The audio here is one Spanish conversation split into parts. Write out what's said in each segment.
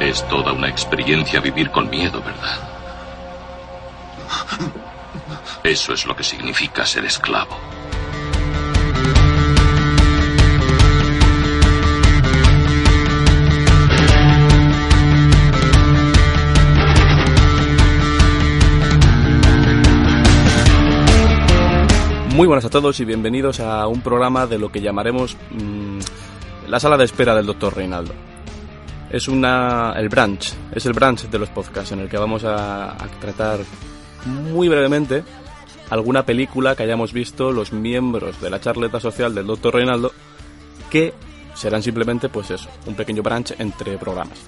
Es toda una experiencia vivir con miedo, ¿verdad? Eso es lo que significa ser esclavo. Muy buenas a todos y bienvenidos a un programa de lo que llamaremos mmm, la sala de espera del Dr. Reinaldo. Es una el branch, es el branch de los podcasts en el que vamos a, tratar muy brevemente alguna película que hayamos visto los miembros de la charleta social del Dr. Reinaldo que serán simplemente pues eso, un pequeño branch entre programas.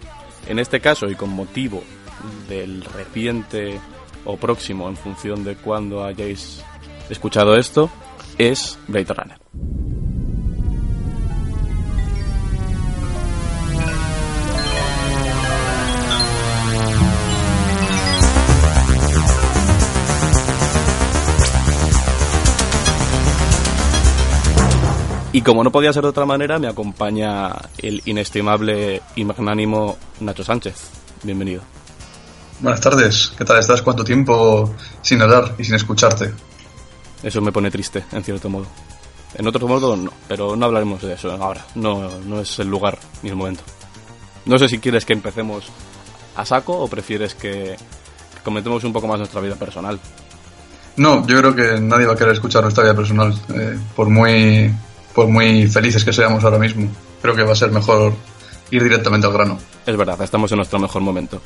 En este caso y con motivo del reciente o próximo en función de cuando hayáis escuchado esto es Blade Runner. Y como no podía ser de otra manera, me acompaña el inestimable y magnánimo Nacho Sánchez. Bienvenido. Buenas tardes, ¿qué tal estás? ¿Cuánto tiempo sin hablar y sin escucharte? Eso me pone triste, en cierto modo. En otro modo, no, pero no hablaremos de eso ahora. No, no es el lugar ni el momento. No sé si quieres que empecemos a saco o prefieres que, que comentemos un poco más nuestra vida personal. No, yo creo que nadie va a querer escuchar nuestra vida personal, eh, por muy por muy felices que seamos ahora mismo. Creo que va a ser mejor ir directamente al grano. Es verdad, estamos en nuestro mejor momento.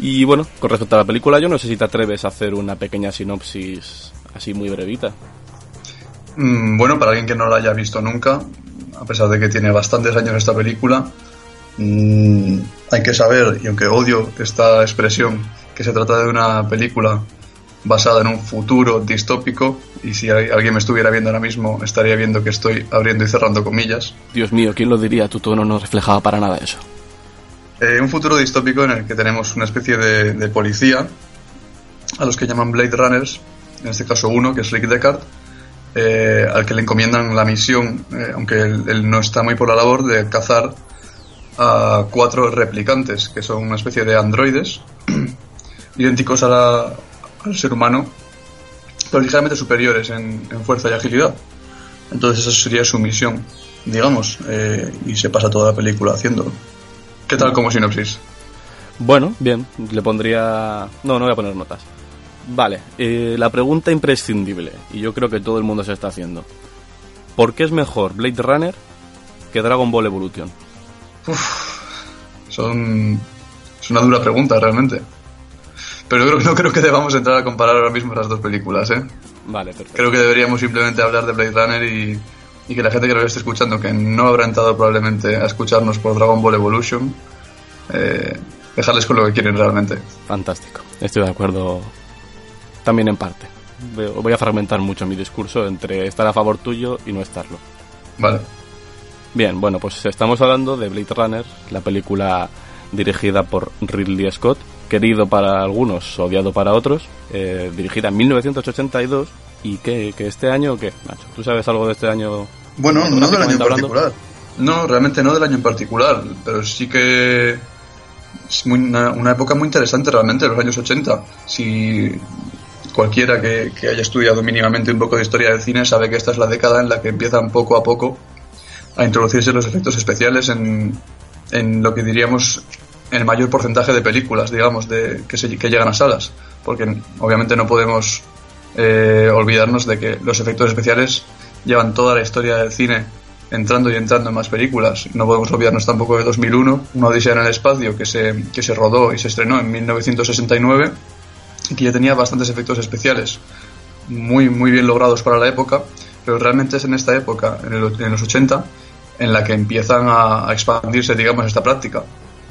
Y bueno, con respecto a la película, yo no sé si te atreves a hacer una pequeña sinopsis así muy brevita. Mm, bueno, para alguien que no la haya visto nunca, a pesar de que tiene bastantes años esta película, mmm, hay que saber, y aunque odio esta expresión, que se trata de una película basada en un futuro distópico, y si alguien me estuviera viendo ahora mismo, estaría viendo que estoy abriendo y cerrando comillas. Dios mío, ¿quién lo diría? Tu tono no reflejaba para nada eso. Eh, un futuro distópico en el que tenemos una especie de, de policía, a los que llaman Blade Runners, en este caso uno, que es Rick Deckard, eh, al que le encomiendan la misión, eh, aunque él, él, no está muy por la labor, de cazar a cuatro replicantes, que son una especie de androides, idénticos a la, al ser humano, pero ligeramente superiores en, en, fuerza y agilidad. Entonces esa sería su misión, digamos, eh, y se pasa toda la película haciéndolo. ¿Qué tal como sinopsis? Bueno, bien, le pondría... No, no voy a poner notas. Vale, eh, la pregunta imprescindible, y yo creo que todo el mundo se está haciendo. ¿Por qué es mejor Blade Runner que Dragon Ball Evolution? Uf, son... Es una dura pregunta, realmente. Pero creo, no creo que debamos entrar a comparar ahora mismo las dos películas, ¿eh? Vale, perfecto. Creo que deberíamos simplemente hablar de Blade Runner y, y que la gente que lo esté escuchando, que no habrá entrado probablemente a escucharnos por Dragon Ball Evolution, eh, dejarles con lo que quieren realmente. Fantástico, estoy de acuerdo también en parte. Voy a fragmentar mucho mi discurso entre estar a favor tuyo y no estarlo. Vale. Bien, bueno, pues estamos hablando de Blade Runner, la película dirigida por Ridley Scott, querido para algunos, odiado para otros, eh, dirigida en 1982 y que, que, este año, ¿qué, Nacho? ¿Tú sabes algo de este año? Bueno, no del año en particular. No, realmente no del año en particular, pero sí que es muy, una, una, época muy interesante realmente, los años 80. Si cualquiera que, que, haya estudiado mínimamente un poco de historia del cine sabe que esta es la década en la que empiezan poco a poco a introducirse los efectos especiales en, en lo que diríamos el mayor porcentaje de películas, digamos, de, que, se, que llegan a salas. Porque obviamente no podemos eh, olvidarnos de que los efectos especiales llevan toda la historia del cine entrando y entrando en más películas. No podemos olvidarnos tampoco de 2001, una odisea en el espacio que se, que se rodó y se estrenó en 1969 y que ya tenía bastantes efectos especiales muy, muy bien logrados para la época, pero realmente es en esta época, en, los 80, en la que empiezan a, a, expandirse, digamos, esta práctica.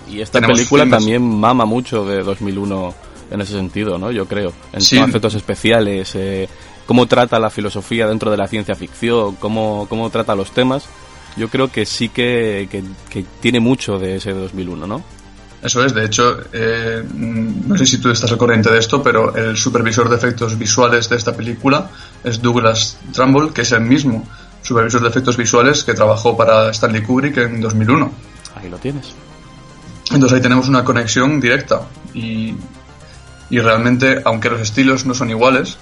Y esta Tenemos película filmes. también mama mucho de 2001 en ese sentido, ¿no? Yo creo. En Sí. efectos especiales, eh, cómo trata la filosofía dentro de la ciencia ficción, cómo, cómo trata los temas. Yo creo que sí que, que, que tiene mucho de ese de 2001, ¿no? Eso es, de hecho, eh, no sé si tú estás al corriente de esto, pero el supervisor de efectos visuales de esta película es Douglas Trumbull, que es el mismo supervisor de efectos visuales que trabajó para Stanley Kubrick en 2001. Ahí lo tienes. Entonces ahí tenemos una conexión directa y, y realmente, aunque los estilos no son iguales,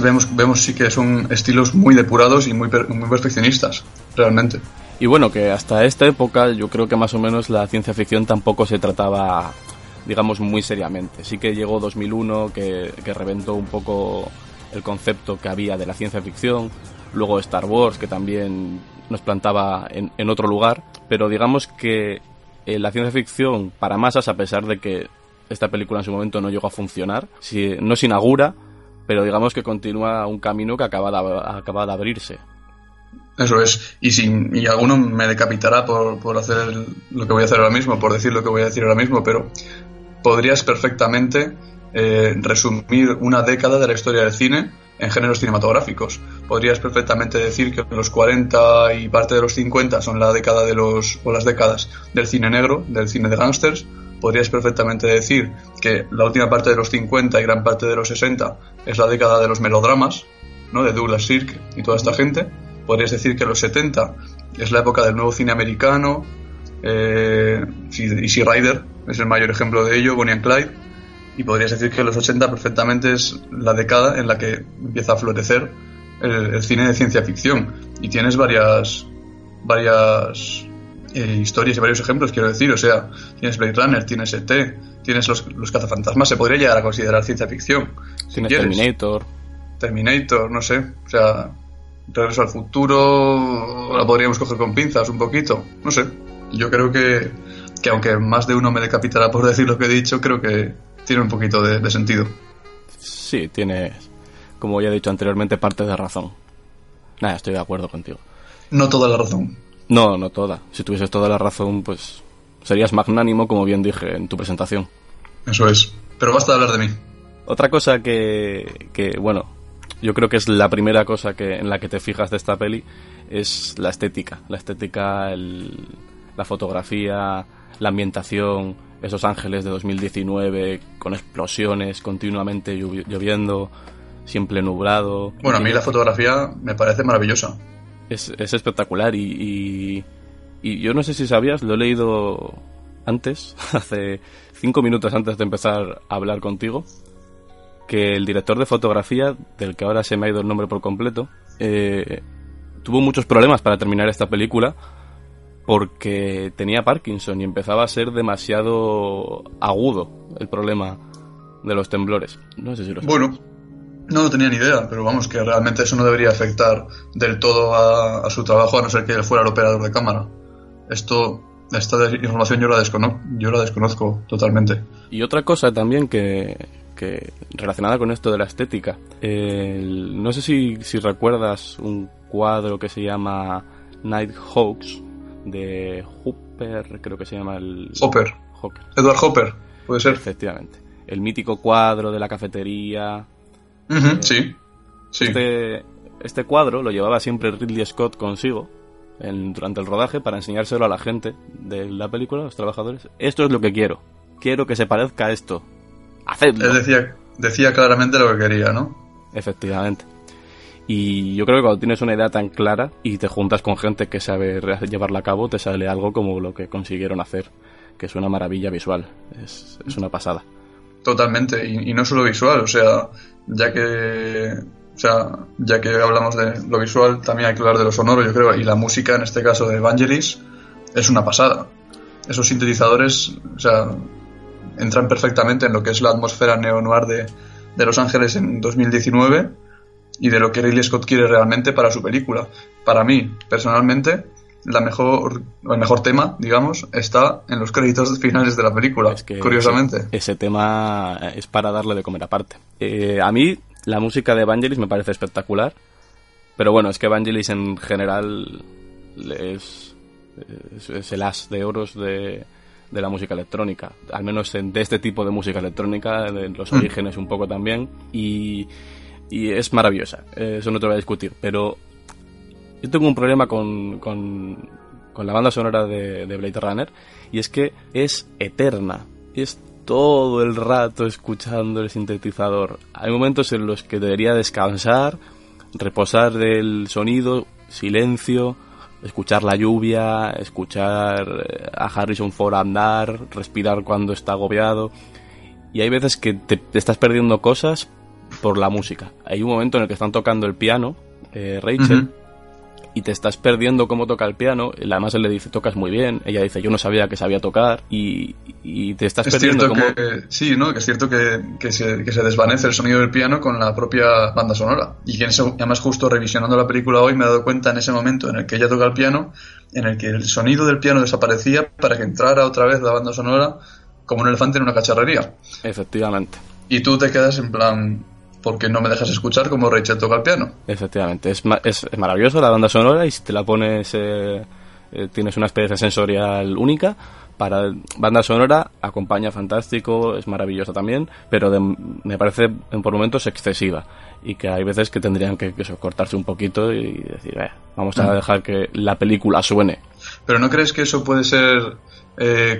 vemos, vemos sí que son estilos muy depurados y muy, muy perfeccionistas, realmente. Y bueno, que hasta esta época yo creo que más o menos la ciencia ficción tampoco se trataba, digamos, muy seriamente. Sí que llegó 2001, que, que reventó un poco el concepto que había de la ciencia ficción, luego Star Wars, que también nos plantaba en, en otro lugar, pero digamos que eh, la ciencia ficción para masas, a pesar de que esta película en su momento no llegó a funcionar, si, no se inaugura, pero digamos que continúa un camino que acaba de, acaba de abrirse. Eso es. Y, y alguno me decapitará por, por hacer lo que voy a hacer ahora mismo, por decir lo que voy a decir ahora mismo, pero podrías perfectamente eh, resumir una década de la historia del cine en géneros cinematográficos. Podrías perfectamente decir que los 40 y parte de los 50 son la década de los o las décadas del cine negro, del cine de gángsters. Podrías perfectamente decir que la última parte de los 50 y gran parte de los 60 es la década de los melodramas, ¿no? de Douglas Sirk y toda esta gente podrías decir que los 70 es la época del nuevo cine americano, eh, Easy Rider es el mayor ejemplo de ello, Bonnie and Clyde, y podrías decir que los 80 perfectamente es la década en la que empieza a florecer el, cine de ciencia ficción. Y tienes varias, varias eh, historias y varios ejemplos, quiero decir, o sea, tienes Blade Runner, tienes ET, tienes los, los cazafantasmas, se podría llegar a considerar ciencia ficción. tienes Terminator. Terminator, no sé, o sea, Regreso al futuro la podríamos coger con pinzas un poquito. No sé. Yo creo que, que aunque más de uno me decapitará por decir lo que he dicho, creo que tiene un poquito de, sentido. Sí, tiene, como ya he dicho anteriormente, parte de razón. Nada, estoy de acuerdo contigo. No toda la razón. No, no toda. Si tuvieses toda la razón, pues serías magnánimo, como bien dije en tu presentación. Eso es. Pero basta de hablar de mí. Otra cosa que, que bueno, yo creo que es la primera cosa que, en la que te fijas de esta peli, es la estética. La estética, la fotografía, la ambientación, esos ángeles de 2019 con explosiones continuamente lloviendo, siempre nublado. Bueno, a mí la fotografía me parece maravillosa. Es, espectacular y, y, yo no sé si sabías, lo he leído antes, hace cinco minutos antes de empezar a hablar contigo, que el director de fotografía, del que ahora se me ha ido el nombre por completo, eh, tuvo muchos problemas para terminar esta película porque tenía Parkinson y empezaba a ser demasiado agudo el problema de los temblores. No sé si lo Bueno, no lo tenía ni idea, pero vamos, que realmente eso no debería afectar del todo a, su trabajo, a no ser que él fuera el operador de cámara. Esto, esta información yo la, desconozco, yo la desconozco totalmente. Y otra cosa también que, que relacionada con esto de la estética. no sé si, si recuerdas un cuadro que se llama Night Hawks de Hopper, creo que se llama el... Hopper. Edward Hopper, puede ser. Efectivamente. El mítico cuadro de la cafetería. Eh, sí, sí. Este, este cuadro lo llevaba siempre Ridley Scott consigo durante el rodaje para enseñárselo a la gente de la película, a los trabajadores. Esto es lo que quiero. Quiero que se parezca a esto. Hacedlo. decía, decía claramente lo que quería, ¿no? Efectivamente. Y yo creo que cuando tienes una idea tan clara y te juntas con gente que sabe llevarla a cabo, te sale algo como lo que consiguieron hacer, que es una maravilla visual, es, una pasada. Totalmente, y, no solo visual, o sea, ya que, o sea, ya que hablamos de lo visual, también hay que hablar de lo sonoro, yo creo, y la música, en este caso de Evangelis, es una pasada. Esos sintetizadores, o sea, entran perfectamente en lo que es la atmósfera neo-noir de, de Los Ángeles en 2019 y de lo que Ridley Scott quiere realmente para su película. Para mí, personalmente, la mejor, el mejor tema, digamos, está en los créditos finales de la película, curiosamente. Ese, tema es para darle de comer aparte. Eh, a mí, la música de Evangelis me parece espectacular, pero bueno, es que Evangelis en general es, es el as de oros de, de la música electrónica, al menos de este tipo de música electrónica, de los mm. orígenes un poco también, y, y es maravillosa, eso no te voy a discutir, pero yo tengo un problema con, con, con la banda sonora de, de, Blade Runner, y es que es eterna, es todo el rato escuchando el sintetizador. Hay momentos en los que debería descansar, reposar del sonido, silencio, escuchar la lluvia, escuchar eh, a Harrison Ford andar, respirar cuando está agobiado. Y hay veces que te, estás perdiendo cosas por la música. Hay un momento en el que están tocando el piano, eh, Rachel, y te estás perdiendo cómo toca el piano. Además él le dice, tocas muy bien. Ella dice, yo no sabía que sabía tocar. Y, te estás perdiendo cierto que, Sí, ¿no? Que es cierto que, que, se, que, se, desvanece el sonido del piano con la propia banda sonora. Y que además justo revisionando la película hoy me he dado cuenta en ese momento en el que ella toca el piano, en el que el sonido del piano desaparecía para que entrara otra vez la banda sonora como un elefante en una cacharrería. Efectivamente. Y tú te quedas en plan, porque no me dejas escuchar como Rachel toca el piano. Efectivamente, es, es, es maravilloso la banda sonora y si te la pones, eh, eh, tienes una experiencia sensorial única. Para banda sonora acompaña fantástico, es maravillosa también, pero me parece por momentos excesiva y que hay veces que tendrían que, cortarse un poquito y decir, eh, vamos a mm. dejar que la película suene. Pero ¿no crees que eso puede ser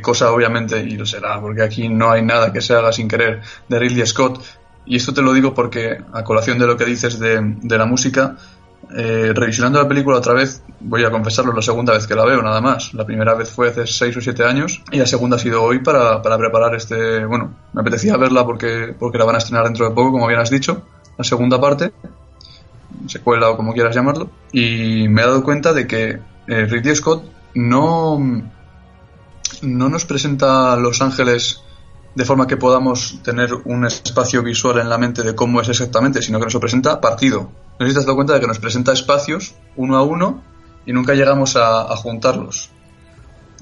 cosa obviamente, y lo será, porque aquí no hay nada que se haga sin querer, de Ridley Scott, y esto te lo digo porque, a colación de lo que dices de, la música, eh, revisionando la película otra vez, voy a confesarlo, la segunda vez que la veo, nada más. La primera vez fue hace 6 o 7 años y la segunda ha sido hoy para, preparar este. Bueno, me apetecía verla porque, porque la van a estrenar dentro de poco, como bien has dicho, la segunda parte, secuela o como quieras llamarlo. Y me he dado cuenta de que eh, Ridley Scott no, no nos presenta Los Ángeles de forma que podamos tener un espacio visual en la mente de cómo es exactamente, sino que nos lo presenta partido. No sé si te has dado cuenta de que nos presenta espacios uno a uno y nunca llegamos a, juntarlos.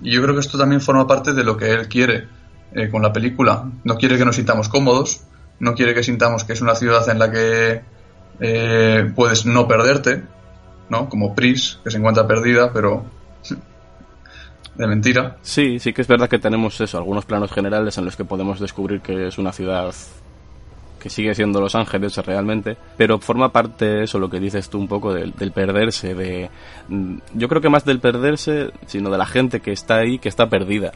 Y yo creo que esto también forma parte de lo que él quiere eh, con la película. No quiere que nos sintamos cómodos, no quiere que sintamos que es una ciudad en la que eh, puedes no perderte, ¿no? Como Pris, que se encuentra perdida, pero de mentira. Sí, sí que es verdad que tenemos eso, algunos planos generales en los que podemos descubrir que es una ciudad que sigue siendo Los Ángeles realmente, pero forma parte eso, lo que dices tú un poco del, perderse, de mm, yo creo que más del perderse, sino de la gente que está ahí, que está perdida,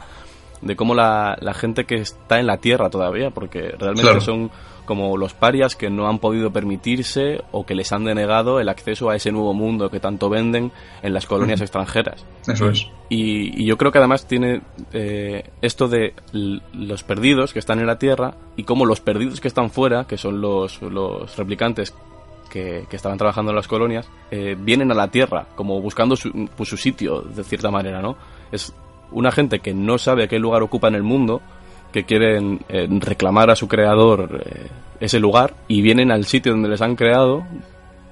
de cómo la, la gente que está en la tierra todavía, porque realmente son como los parias que no han podido permitirse o que les han denegado el acceso a ese nuevo mundo que tanto venden en las colonias extranjeras. Eso es. Y, yo creo que además tiene eh, esto de los perdidos que están en la Tierra y como los perdidos que están fuera, que son los, los replicantes que, estaban trabajando en las colonias, eh, vienen a la Tierra, como buscando su, pues, su sitio, de cierta manera, ¿no? Es una gente que no sabe a qué lugar ocupa en el mundo, que quieren eh, reclamar a su creador eh, ese lugar y vienen al sitio donde les han creado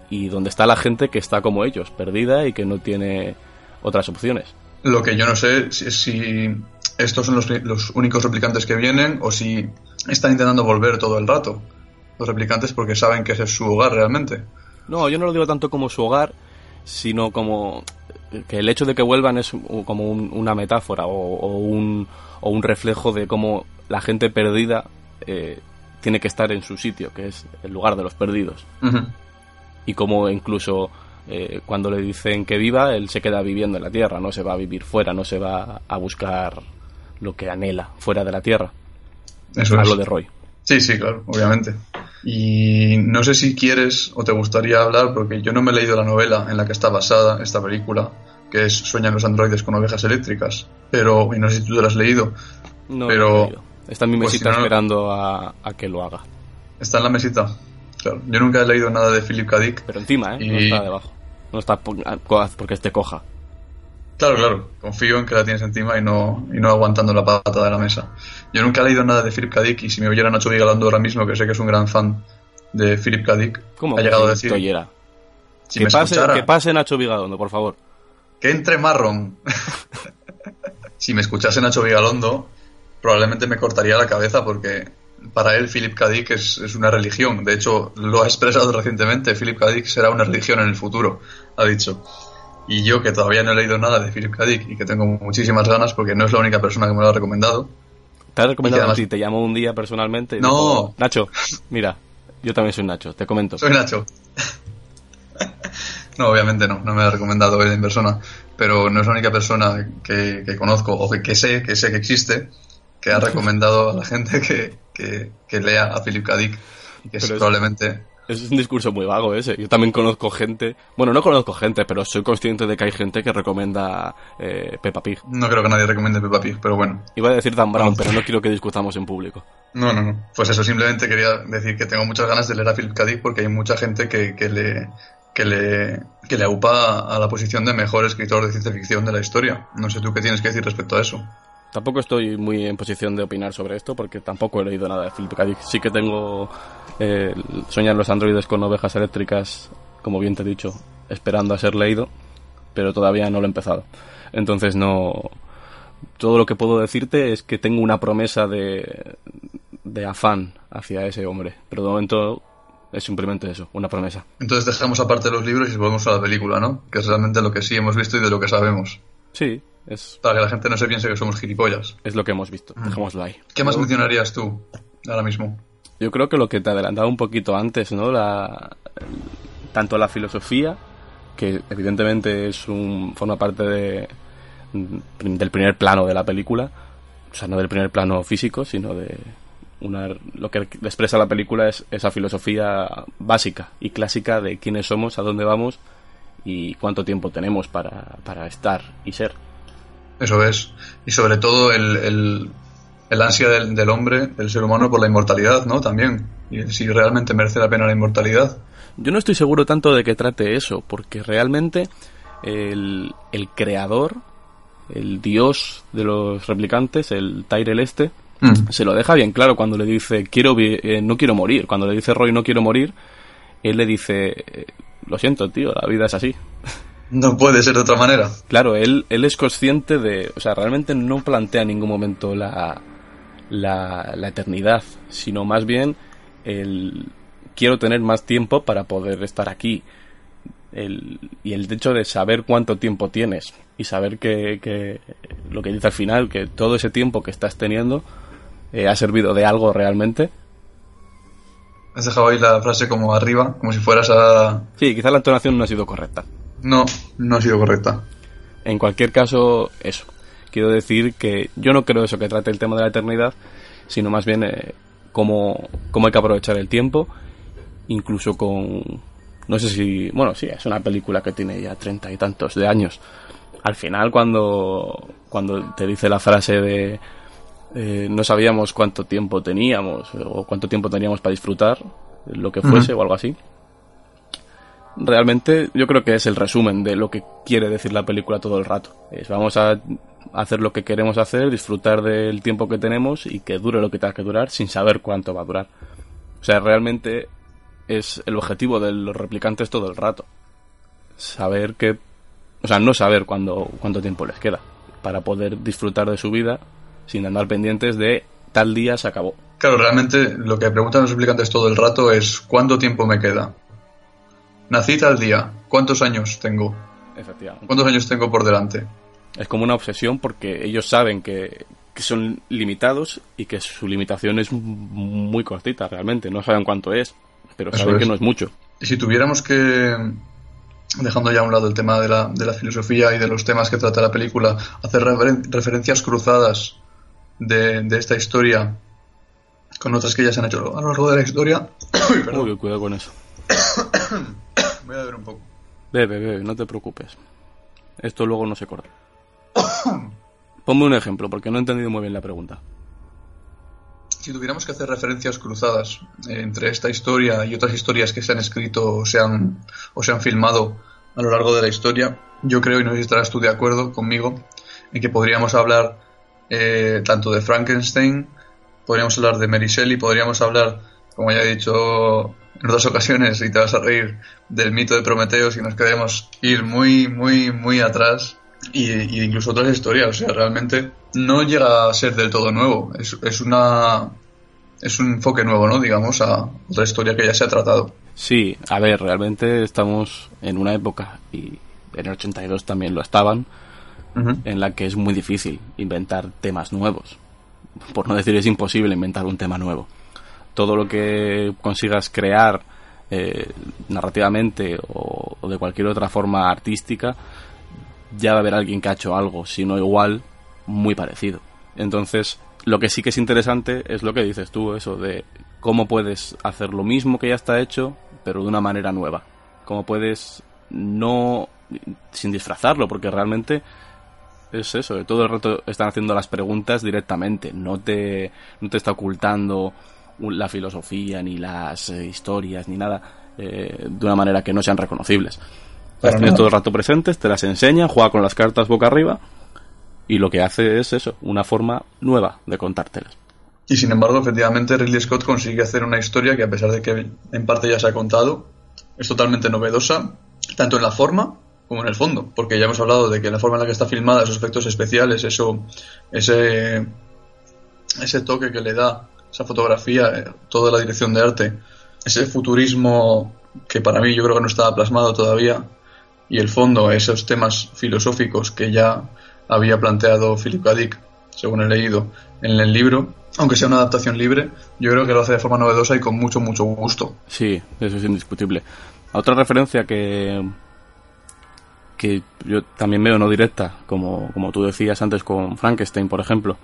y donde está la gente que está como ellos, perdida y que no tiene otras opciones. Lo que yo no sé es si estos son los, los únicos replicantes que vienen o si están intentando volver todo el rato los replicantes porque saben que ese es su hogar realmente. No, yo no lo digo tanto como su hogar, sino como que el hecho de que vuelvan es como una metáfora o, un, o, un, reflejo de cómo la gente perdida eh, tiene que estar en su sitio, que es el lugar de los perdidos. Y como incluso eh, cuando le dicen que viva, él se queda viviendo en la tierra, no se va a vivir fuera, no se va a buscar lo que anhela fuera de la tierra. Eso es. lo de Roy. Sí, sí, claro, obviamente. Y no sé si quieres o te gustaría hablar, porque yo no me he leído la novela en la que está basada esta película, que es Sueñan los androides con ovejas eléctricas, pero, y no sé si tú te la has leído, no, pero... Está en mi pues mesita esperando a, que lo haga. Está en la mesita. Claro. Yo nunca he leído nada de Philip K. Dick. Pero encima, ¿eh? No está debajo. No está porque esté coja. Claro, claro. Confío en que la tienes encima y no, y no aguantando la pata de la mesa. Yo nunca he leído nada de Philip K. Dick y si me oyera Nacho Vigalondo ahora mismo, que sé que es un gran fan de Philip K. Dick, ¿Cómo ha llegado a decir... que, pase, que pase Nacho Vigalondo, por favor. Que entre marrón. si me escuchase Nacho Vigalondo, probablemente me cortaría la cabeza porque para él Philip K. Dick es, es, una religión. De hecho, lo ha expresado recientemente. Philip K. Dick será una religión en el futuro, ha dicho. Y yo, que todavía no he leído nada de Philip K. Dick y que tengo muchísimas ganas porque no es la única persona que me lo ha recomendado. ¿Te ha recomendado si te llamo un día personalmente? no. Nacho, mira, yo también soy Nacho, te comento. Soy Nacho. no, obviamente no, no me ha recomendado él en persona, pero no es la única persona que, conozco o que, sé, que sé que existe, que ha recomendado a la gente que, lea a Philip K. Dick, que es probablemente Es un discurso muy vago ese. Yo también conozco gente, bueno, no conozco gente, pero soy consciente de que hay gente que recomienda eh, Peppa Pig. No creo que nadie recomiende Peppa Pig, pero bueno. Iba a decir Dan Brown, pero no quiero que discutamos en público. No, no, no. Pues eso, simplemente quería decir que tengo muchas ganas de leer a Philip K. Dick porque hay mucha gente que, que le que le, que le aupa a la posición de mejor escritor de ciencia ficción de la historia. No sé tú qué tienes que decir respecto a eso. Tampoco estoy muy en posición de opinar sobre esto porque tampoco he leído nada de Philip K. Sí que tengo eh, Soñar los androides con ovejas eléctricas, como bien te he dicho, esperando a ser leído, pero todavía no lo he empezado. Entonces no... Todo lo que puedo decirte es que tengo una promesa de, de afán hacia ese hombre, pero de momento es simplemente eso, una promesa. Entonces dejamos aparte los libros y volvemos a la película, ¿no? Que es realmente lo que sí hemos visto y de lo que sabemos. Sí, es... Para que la gente no se piense que somos gilipollas. Es lo que hemos visto, mm. dejémoslo ahí. ¿Qué más mencionarías tú ahora mismo? Yo creo que lo que te adelantaba un poquito antes, ¿no? La, tanto la filosofía, que evidentemente es un, forma parte de, del primer plano de la película, o sea, no del primer plano físico, sino de, una, lo que expresa la película es esa filosofía básica y clásica de quiénes somos, a dónde vamos y cuánto tiempo tenemos para, para estar y ser. Eso es. Y sobre todo el, el, ansia del, del, hombre, del ser humano, por la inmortalidad, ¿no? También. Y si realmente merece la pena la inmortalidad. Yo no estoy seguro tanto de que trate eso, porque realmente el, el creador, el dios de los replicantes, el Tyrell este, Mm. Se lo deja bien claro cuando le dice quiero eh, no quiero morir. Cuando le dice Roy no quiero morir, él le dice lo siento tío, la vida es así. No puede ser de otra manera. Claro, él, él es consciente de, o sea, realmente no plantea en ningún momento la, la, la eternidad, sino más bien el quiero tener más tiempo para poder estar aquí. El, y el hecho de saber cuánto tiempo tienes y saber que, que, lo que dice al final, que todo ese tiempo que estás teniendo eh, ha servido de algo realmente. Has dejado ahí la frase como arriba, como si fueras a... Sí, quizá la entonación no ha sido correcta. No, no ha sido correcta. En cualquier caso, eso. Quiero decir que yo no creo eso que trate el tema de la eternidad, sino más bien eh, cómo, cómo hay que aprovechar el tiempo, incluso con... No sé si... Bueno, sí, es una película que tiene ya treinta y tantos de años. Al final, cuando, cuando te dice la frase de eh, no sabíamos cuánto tiempo teníamos o cuánto tiempo teníamos para disfrutar, lo que fuese o algo así. Realmente yo creo que es el resumen de lo que quiere decir la película todo el rato. Es vamos a hacer lo que queremos hacer, disfrutar del tiempo que tenemos y que dure lo que tenga que durar sin saber cuánto va a durar. O sea, realmente es el objetivo de los replicantes todo el rato. Saber que... O sea, no saber cuándo, cuánto tiempo les queda para poder disfrutar de su vida sin andar pendientes de tal día se acabó. Claro, realmente lo que preguntan los explicantes todo el rato es ¿cuánto tiempo me queda? Nací tal día, ¿cuántos años tengo? Efectivamente. ¿Cuántos años tengo por delante? Es como una obsesión porque ellos saben que, son limitados y que su limitación es muy cortita realmente, no saben cuánto es, pero saben que no es mucho. Y si tuviéramos que, dejando ya a un lado el tema de la, de la filosofía y de los temas que trata la película, hacer referencias cruzadas de, de esta historia con otras que ya se han hecho a lo largo de la historia. Uy, cuidado con eso. Voy a ver un poco. Bebe, bebe, no te preocupes. Esto luego no se corta. Ponme un ejemplo, porque no he entendido muy bien la pregunta. Si tuviéramos que hacer referencias cruzadas entre esta historia y otras historias que se han escrito o se han, o se han filmado a lo largo de la historia, yo creo, y no sé si estarás tú de acuerdo conmigo, en que podríamos hablar eh, tanto de Frankenstein, podríamos hablar de Mary Shelley, podríamos hablar, como ya he dicho en otras ocasiones, y te vas a reír, del mito de Prometeo, si nos queremos ir muy, muy, muy atrás, y, incluso otras historias, o sea, realmente no llega a ser del todo nuevo, es, es una... Es un enfoque nuevo, ¿no? Digamos, a otra historia que ya se ha tratado. Sí, a ver, realmente estamos en una época, y en el 82 también lo estaban, en la que es muy difícil inventar temas nuevos. Por no decir es imposible inventar un tema nuevo. Todo lo que consigas crear eh, narrativamente o, de cualquier otra forma artística, ya va a haber alguien que ha hecho algo, si no igual, muy parecido. Entonces, lo que sí que es interesante es lo que dices tú, eso de cómo puedes hacer lo mismo que ya está hecho, pero de una manera nueva. Como puedes no sin disfrazarlo, porque realmente es eso, todo el rato están haciendo las preguntas directamente, no te, no te está ocultando la filosofía, ni las eh, historias, ni nada, eh, de una manera que no sean reconocibles. Las tienes todo el rato presentes, te las enseña, juega con las cartas boca arriba, y lo que hace es eso, una forma nueva de contártelas. Y sin embargo, efectivamente, Ridley Scott consigue hacer una historia que, a pesar de que en parte ya se ha contado, es totalmente novedosa, tanto en la forma como en el fondo, porque ya hemos hablado de que la forma en la que está filmada, esos efectos especiales, eso, ese, ese toque que le da esa fotografía, eh, toda la dirección de arte, ese futurismo que para mí yo creo que no estaba plasmado todavía, y el fondo, esos temas filosóficos que ya había planteado Philip K. Dick, según he leído en el libro, aunque sea una adaptación libre, yo creo que lo hace de forma novedosa y con mucho, mucho gusto. Sí, eso es indiscutible. Otra referencia que, que yo también veo no directa, como, como tú decías antes con Frankenstein, por ejemplo,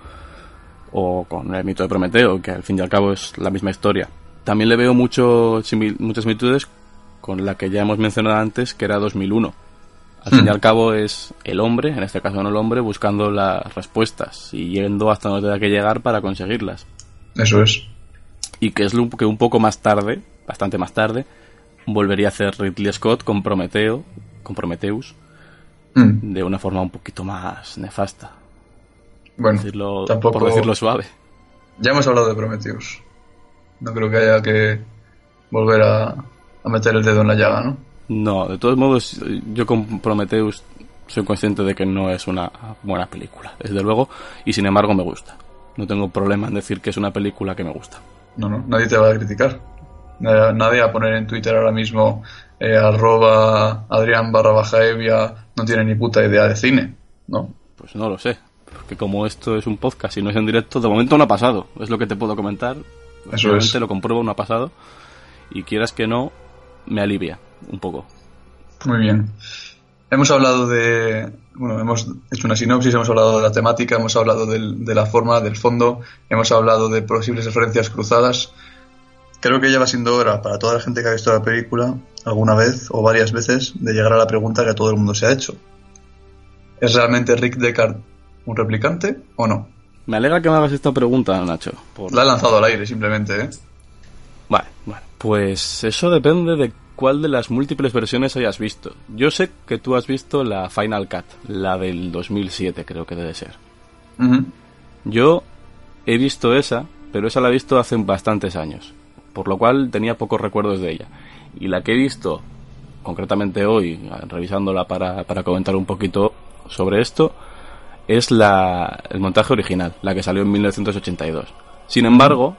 o con el mito de Prometeo, que al fin y al cabo es la misma historia. También le veo mucho, muchas similitudes con la que ya hemos mencionado antes, que era 2001. Al fin y hmm. al cabo es el hombre, en este caso no el hombre, buscando las respuestas y yendo hasta donde tenga que llegar para conseguirlas. Eso es. Y que es lo que un poco más tarde, bastante más tarde, volvería a hacer Ridley Scott con Prometeo, con Prometheus, hmm. de una forma un poquito más nefasta. Bueno, por decirlo suave. Ya hemos hablado de Prometheus. No creo que haya que volver a, a meter el dedo en la llaga, ¿no? No, de todos modos, yo con Prometheus soy consciente de que no es una buena película, desde luego, y sin embargo me gusta. No tengo problema en decir que es una película que me gusta. No, no, nadie te va a criticar. Nadie, va a poner en Twitter ahora mismo eh, arroba Adrián barra baja Evia no tiene ni puta idea de cine, ¿no? Pues no lo sé, porque como esto es un podcast y no es en directo, de momento no ha pasado, es lo que te puedo comentar. Eso es. lo compruebo, no ha pasado, y quieras que no, me alivia un poco. Muy bien. Hemos hablado de, bueno, hemos hecho una sinopsis, hemos hablado de la temática, hemos hablado de la forma, del fondo, hemos hablado de posibles referencias cruzadas. Creo que ya va siendo hora para toda la gente que ha visto la película alguna vez o varias veces de llegar a la pregunta que todo el mundo se ha hecho. ¿Es realmente Rick Deckard un replicante o no? Me alegra que me hagas esta pregunta, Nacho. La he lanzado al aire simplemente, ¿eh? Vale, vale. Pues eso depende de cuál de las múltiples versiones hayas visto. Yo sé que tú has visto la Final Cut, la del 2007 creo que debe ser. Yo he visto esa, pero esa la he visto hace bastantes años, por lo cual tenía pocos recuerdos de ella. Y la que he visto, concretamente hoy, revisándola para, para comentar un poquito sobre esto, es la, el montaje original, la que salió en 1982. Sin embargo,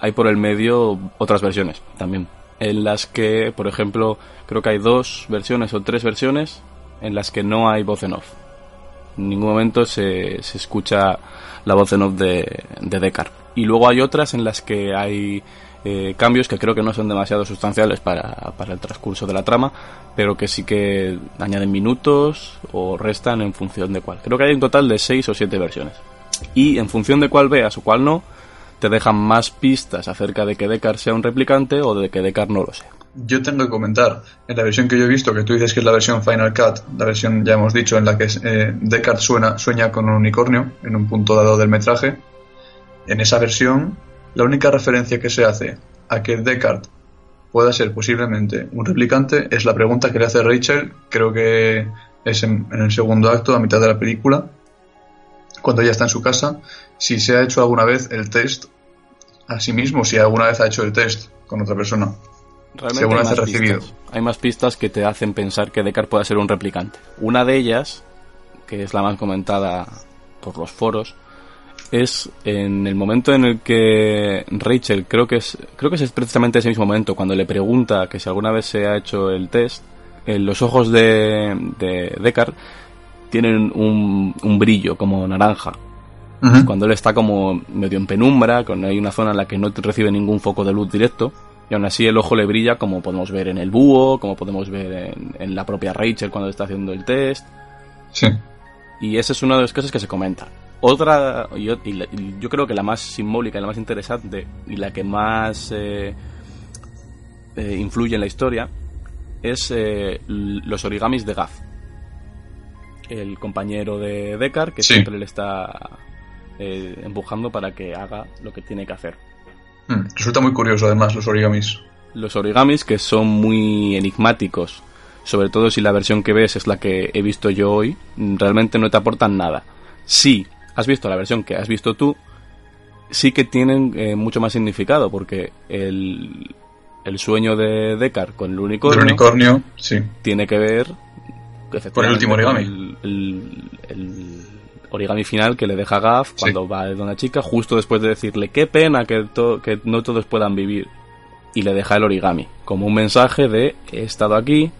hay por el medio otras versiones también en las que, por ejemplo, creo que hay dos versiones o tres versiones en las que no hay voz en off. En ningún momento se, se escucha la voz en off de, de Deckard. Y luego hay otras en las que hay eh, cambios que creo que no son demasiado sustanciales para, para, el transcurso de la trama, pero que sí que añaden minutos o restan en función de cuál. Creo que hay un total de seis o siete versiones. Y en función de cuál veas o cuál no, te dejan más pistas acerca de que Deckard sea un replicante o de que Deckard no lo sea. Yo tengo que comentar, en la versión que yo he visto, que tú dices que es la versión Final Cut, la versión, ya hemos dicho, en la que eh, Deckard sueña con un unicornio en un punto dado del metraje, en esa versión, la única referencia que se hace a que Deckard pueda ser posiblemente un replicante es la pregunta que le hace Rachel, creo que es en, en el segundo acto, a mitad de la película, cuando ella está en su casa, si se ha hecho alguna vez el test a sí mismo, si alguna vez ha hecho el test con otra persona. Realmente hay, más recibido. Pistas. hay más pistas que te hacen pensar que Deckard puede ser un replicante. Una de ellas, que es la más comentada por los foros, es en el momento en el que Rachel, creo que es, creo que es precisamente ese mismo momento, cuando le pregunta que si alguna vez se ha hecho el test, en los ojos de, de Deckard tienen un, un brillo como naranja. Cuando él está como medio en penumbra, cuando hay una zona en la que no recibe ningún foco de luz directo, y aún así el ojo le brilla como podemos ver en el búho, como podemos ver en, la propia Rachel cuando está haciendo el test. Sí. Y esa es una de las cosas que se comenta. Otra, yo, yo creo que la más simbólica y la más interesante y la que más eh, eh, influye en la historia es eh, los origamis de Gaff. El compañero de Deckard que siempre le está eh, empujando para que haga lo que tiene que hacer. Hmm, resulta muy curioso además los origamis. Los origamis que son muy enigmáticos, sobre todo si la versión que ves es la que he visto yo hoy, realmente no te aportan nada. Si has visto la versión que has visto tú, sí que tienen eh, mucho más significado, porque el, el sueño de Deckard con el unicornio, el unicornio sí. tiene que ver con el último origami. El, origami final que le deja Gaff cuando va de una chica, justo después de decirle qué pena que, que no todos puedan vivir. Y le deja el origami, como un mensaje de he estado aquí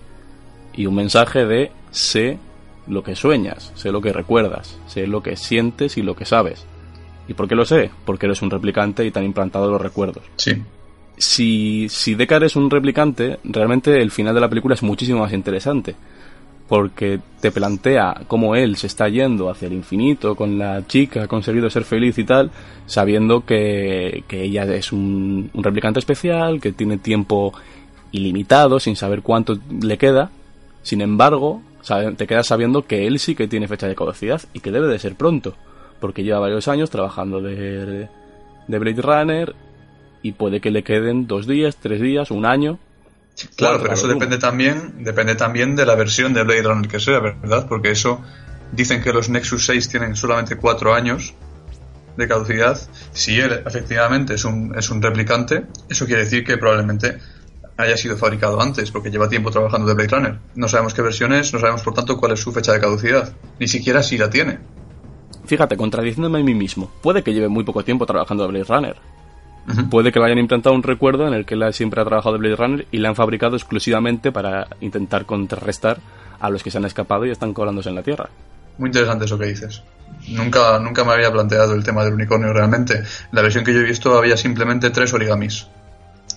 y un mensaje de sé lo que sueñas, sé lo que recuerdas, sé lo que sientes y lo que sabes. ¿Y por qué lo sé? Porque eres un replicante y te han implantado los recuerdos. Sí. Si, si Deckard es un replicante, realmente el final de la película es muchísimo más interesante. Porque te plantea cómo él se está yendo hacia el infinito con la chica, ha conseguido ser feliz y tal, sabiendo que, que ella es un, un replicante especial, que tiene tiempo ilimitado, sin saber cuánto le queda. Sin embargo, te quedas sabiendo que él sí que tiene fecha de caducidad y que debe de ser pronto porque lleva varios años trabajando de, de Blade Runner y puede que le queden dos días, tres días, un año. Claro, pero eso depende también, depende también de la versión de Blade Runner que sea, ¿verdad? Porque eso dicen que los Nexus 6 tienen solamente cuatro años de caducidad. Si él efectivamente es un, es un replicante, eso quiere decir que probablemente haya sido fabricado antes, porque lleva tiempo trabajando de Blade Runner. No sabemos qué versión es, no sabemos por tanto cuál es su fecha de caducidad, ni siquiera si la tiene. Fíjate, contradiciéndome a mí mismo. Puede que lleve muy poco tiempo trabajando de Blade Runner. Puede que le hayan implantado un recuerdo en el que él siempre ha trabajado de Blade Runner y le han fabricado exclusivamente para intentar contrarrestar a los que se han escapado y están colándose en la Tierra. Muy interesante eso que dices. Nunca, nunca me había planteado el tema del unicornio realmente. La versión que yo he visto había simplemente tres origamis.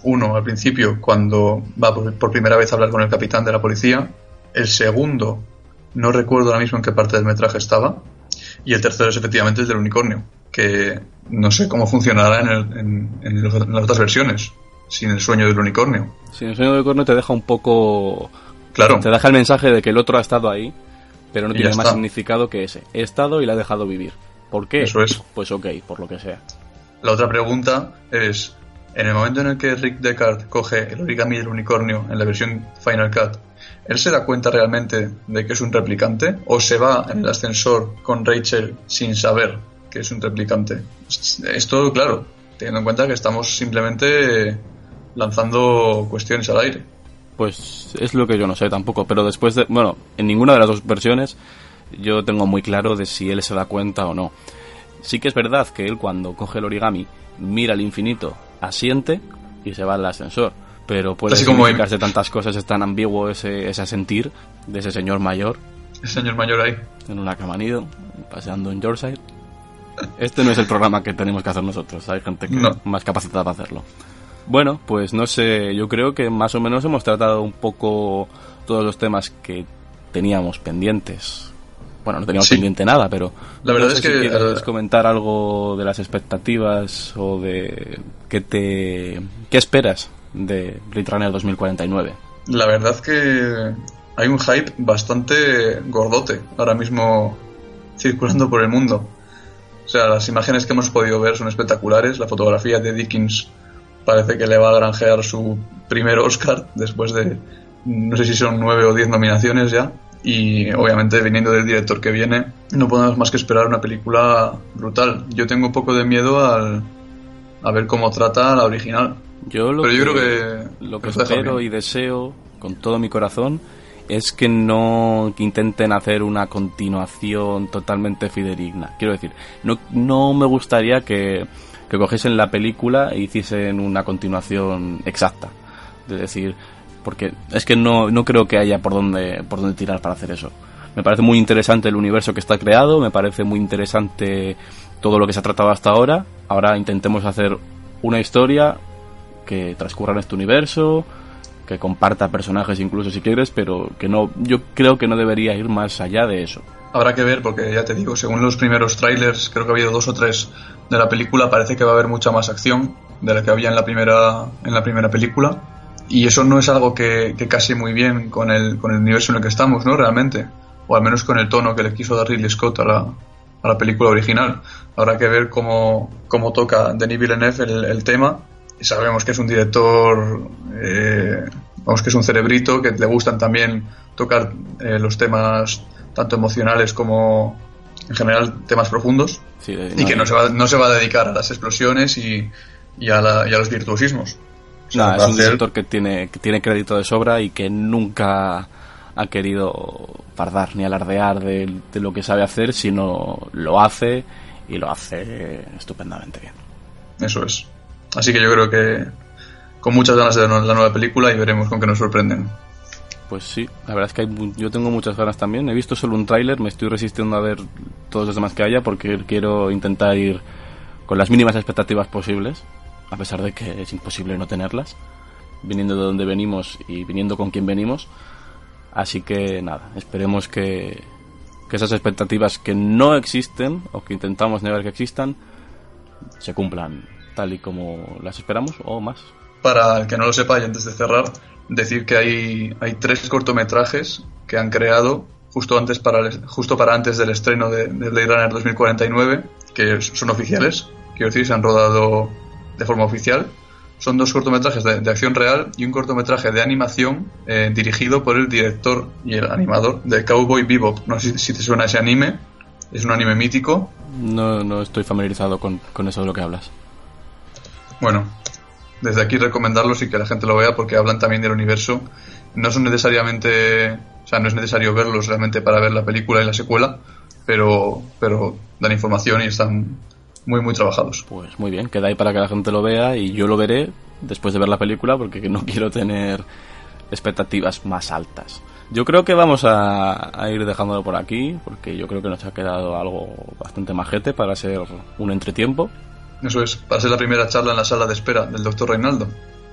Uno al principio, cuando va por, por primera vez a hablar con el capitán de la policía. El segundo, no recuerdo ahora mismo en qué parte del metraje estaba y el tercero es efectivamente el del unicornio, que no sé cómo funcionará en, en, las otras versiones, sin el sueño del unicornio. Sin el sueño del unicornio te deja un poco... Claro. Te deja el mensaje de que el otro ha estado ahí, pero no tiene más significado que ese. He estado y la ha dejado vivir. ¿Por qué? Eso es. Pues ok, por lo que sea. La otra pregunta es, en el momento en el que Rick Deckard coge el origami del unicornio en la versión Final Cut, ¿Él se da cuenta realmente de que es un replicante? ¿O se va en el ascensor con Rachel sin saber que es un replicante? Esto, claro, teniendo en cuenta que estamos simplemente lanzando cuestiones al aire. Pues es lo que yo no sé tampoco, pero después de, bueno, en ninguna de las dos versiones yo tengo muy claro de si él se da cuenta o no. Sí que es verdad que él cuando coge el origami mira al infinito, asiente y se va al ascensor pero puede significarse tantas cosas, es tan ambiguo ese, ese sentir de ese señor mayor. El señor mayor ahí. En una camanido, paseando en Yorkshire. Este no es el programa que tenemos que hacer nosotros, hay gente que más capacitada para hacerlo. Bueno, pues no sé, yo creo que más o menos hemos tratado un poco todos los temas que teníamos pendientes. Bueno, no teníamos pendiente nada, pero la verdad es que quieres comentar algo de las expectativas o de qué te qué esperas de Blade Runner 2049. La verdad que hay un hype bastante gordote ahora mismo circulando por el mundo. O sea, las imágenes que hemos podido ver son espectaculares. La fotografía de Dickens parece que le va a granjear su primer Oscar después de no sé si son nueve o diez nominaciones ya. Y obviamente viniendo del director que viene, no podemos más que esperar una película brutal. Yo tengo un poco de miedo al, a ver cómo trata la original. Yo lo que, lo que espero y deseo con todo mi corazón es que no intenten hacer una continuación totalmente fidedigna. Quiero decir, no, no me gustaría que, que cogiesen la película e hiciesen una continuación exacta. Es decir, porque es que no, no creo que haya por dónde, por dónde tirar para hacer eso. Me parece muy interesante el universo que está creado, me parece muy interesante todo lo que se ha tratado hasta ahora. Ahora intentemos hacer una historia que transcurra en este universo, que comparta personajes incluso si quieres, pero que no, yo creo que no debería ir más allá de eso. Habrá que ver, porque ya te digo, según los primeros trailers, creo que ha habido dos o tres de la película, parece que va a haber mucha más acción de la que había en la primera, en la primera película. Y eso no es algo que, que, case muy bien con el, con el universo en el que estamos, ¿no? Realmente. O al menos con el tono que le quiso dar Ridley Scott a la, a la película original. Habrá que ver cómo, cómo toca Denis Villeneuve el, el tema. Y sabemos que es un director, eh, vamos, que es un cerebrito, que le gustan también tocar eh, los temas tanto emocionales como en general temas profundos. Sí, y que no se, va, no se va a dedicar a las explosiones y, y, a, la, y a los virtuosismos. O sea, es un director que tiene, que tiene crédito de sobra y que nunca ha querido fardar ni alardear de, de, lo que sabe hacer, sino lo hace y lo hace estupendamente bien. Eso es. Así que yo creo que con muchas ganas de la nueva película y veremos con qué nos sorprenden. Pues sí, la verdad es que hay, yo tengo muchas ganas también. He visto solo un tráiler, me estoy resistiendo a ver todos los demás que haya porque quiero intentar ir con las mínimas expectativas posibles, a pesar de que es imposible no tenerlas, viniendo de donde venimos y viniendo con quien venimos. Así que nada, esperemos que, que esas expectativas que no existen o que intentamos negar que existan se cumplan tal y como las esperamos o más. Para el que no lo sepa y antes de cerrar, decir que hay, hay tres cortometrajes que han creado justo antes para el, justo para antes del estreno de, de Blade Runner 2049 que son oficiales quiero decir se han rodado de forma oficial son dos cortometrajes de, de acción real y un cortometraje de animación eh, dirigido por el director y el animador de Cowboy Bebop. No sé si, si te suena ese anime es un anime mítico. No, no estoy familiarizado con, con eso de lo que hablas. Bueno desde aquí recomendarlos y que la gente lo vea porque hablan también del universo. No son necesariamente, o sea, no es necesario verlos realmente para ver la película y la secuela, pero, pero dan información y están muy, muy trabajados. Pues muy bien, queda ahí para que la gente lo vea y yo lo veré después de ver la película porque no quiero tener expectativas más altas. Yo creo que vamos a, a, ir dejándolo por aquí, porque yo creo que nos ha quedado algo bastante majete para ser un entretiempo. Eso es, para ser la primera charla en la sala de espera del doctor Reinaldo.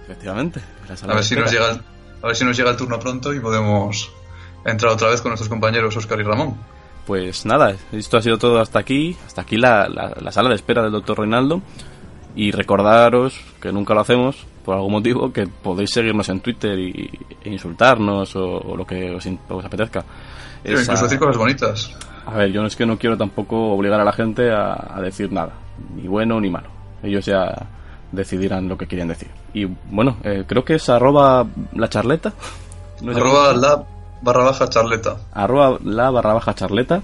Efectivamente. a, ver si nos llega el, a ver si nos llega el turno pronto y podemos entrar otra vez con nuestros compañeros Oscar y Ramón. Pues nada, esto ha sido todo hasta aquí. Hasta aquí la, la, la sala de espera del doctor Reinaldo. Y recordaros, que nunca lo hacemos, por algún motivo, que podéis seguirnos en Twitter y, e insultarnos o, o, lo que os, os apetezca. Esa... incluso decir cosas bonitas. A ver, yo no es que no quiero tampoco obligar a la gente a, a, decir nada, ni bueno ni malo. Ellos ya decidirán lo que quieren decir. Y bueno, eh, creo que es arroba la charleta. ¿No es arroba la barra baja charleta. Arroba la barra baja charleta.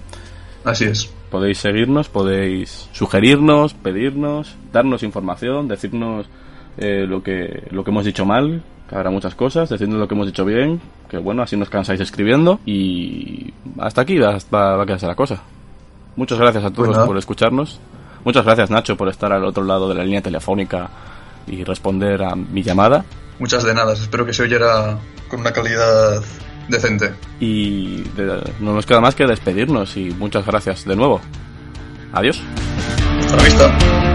Así es. Podéis seguirnos, podéis sugerirnos, pedirnos, darnos información, decirnos eh, lo, que, lo que hemos dicho mal, que habrá muchas cosas, decirnos lo que hemos dicho bien, que bueno, así nos cansáis escribiendo y hasta aquí va, va, va a quedarse la cosa. Muchas gracias a todos pues por escucharnos. Muchas gracias Nacho por estar al otro lado de la línea telefónica y responder a mi llamada. Muchas de nada, espero que se oyera con una calidad decente. Y de, no nos queda más que despedirnos y muchas gracias de nuevo. Adiós. Hasta la vista.